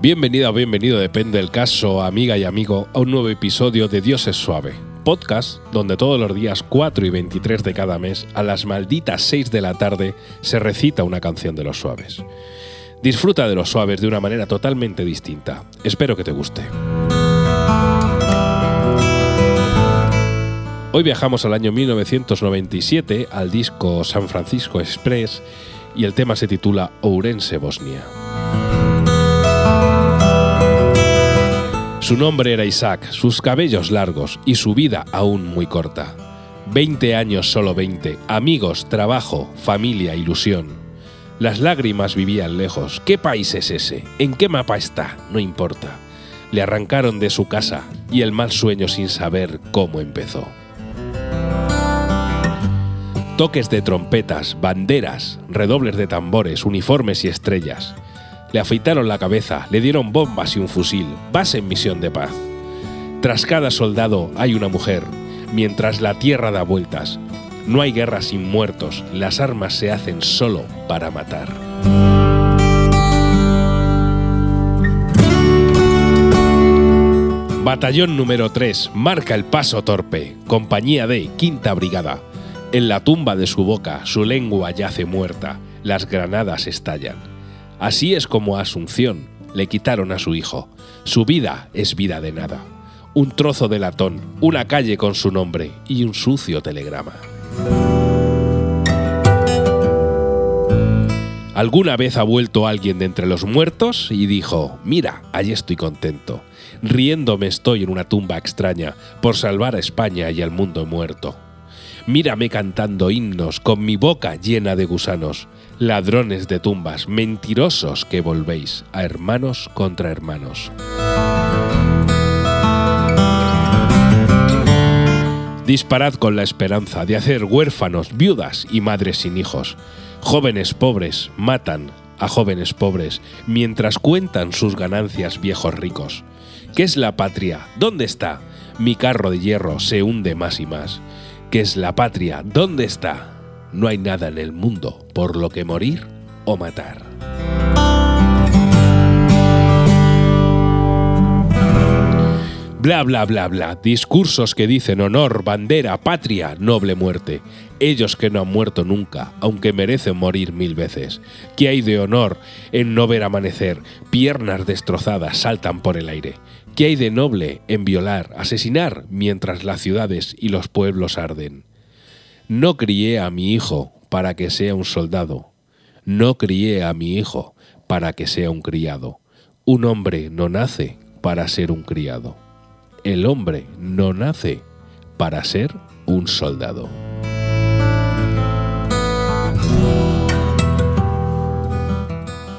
Bienvenida o bienvenido, depende del caso, amiga y amigo, a un nuevo episodio de Dios es suave, podcast donde todos los días 4 y 23 de cada mes, a las malditas 6 de la tarde, se recita una canción de los suaves. Disfruta de los suaves de una manera totalmente distinta. Espero que te guste. Hoy viajamos al año 1997 al disco San Francisco Express y el tema se titula Ourense, Bosnia. Su nombre era Isaac, sus cabellos largos y su vida aún muy corta. Veinte años, solo veinte, amigos, trabajo, familia, ilusión. Las lágrimas vivían lejos. ¿Qué país es ese? ¿En qué mapa está? No importa. Le arrancaron de su casa y el mal sueño sin saber cómo empezó. Toques de trompetas, banderas, redobles de tambores, uniformes y estrellas. Le afeitaron la cabeza, le dieron bombas y un fusil. Vas en misión de paz. Tras cada soldado hay una mujer, mientras la tierra da vueltas. No hay guerra sin muertos, las armas se hacen solo para matar. Batallón número 3 marca el paso torpe, compañía de Quinta Brigada. En la tumba de su boca su lengua yace muerta, las granadas estallan. Así es como a Asunción le quitaron a su hijo. Su vida es vida de nada. Un trozo de latón, una calle con su nombre y un sucio telegrama. ¿Alguna vez ha vuelto alguien de entre los muertos y dijo, mira, allí estoy contento, riéndome estoy en una tumba extraña por salvar a España y al mundo muerto? Mírame cantando himnos con mi boca llena de gusanos, ladrones de tumbas, mentirosos que volvéis a hermanos contra hermanos. Disparad con la esperanza de hacer huérfanos, viudas y madres sin hijos. Jóvenes pobres matan a jóvenes pobres mientras cuentan sus ganancias viejos ricos. ¿Qué es la patria? ¿Dónde está? Mi carro de hierro se hunde más y más. ¿Qué es la patria? ¿Dónde está? No hay nada en el mundo por lo que morir o matar. Bla, bla, bla, bla. Discursos que dicen honor, bandera, patria, noble muerte. Ellos que no han muerto nunca, aunque merecen morir mil veces. ¿Qué hay de honor en no ver amanecer? Piernas destrozadas saltan por el aire. ¿Qué hay de noble en violar, asesinar, mientras las ciudades y los pueblos arden? No crié a mi hijo para que sea un soldado. No crié a mi hijo para que sea un criado. Un hombre no nace para ser un criado. El hombre no nace para ser un soldado.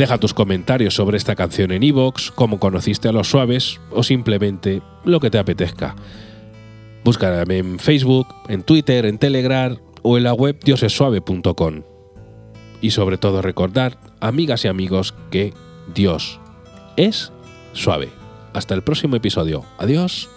Deja tus comentarios sobre esta canción en iVoox, cómo conociste a los suaves o simplemente lo que te apetezca. Búscame en Facebook, en Twitter, en Telegram o en la web diosesuave.com. Y sobre todo recordar, amigas y amigos, que Dios es suave. Hasta el próximo episodio. Adiós.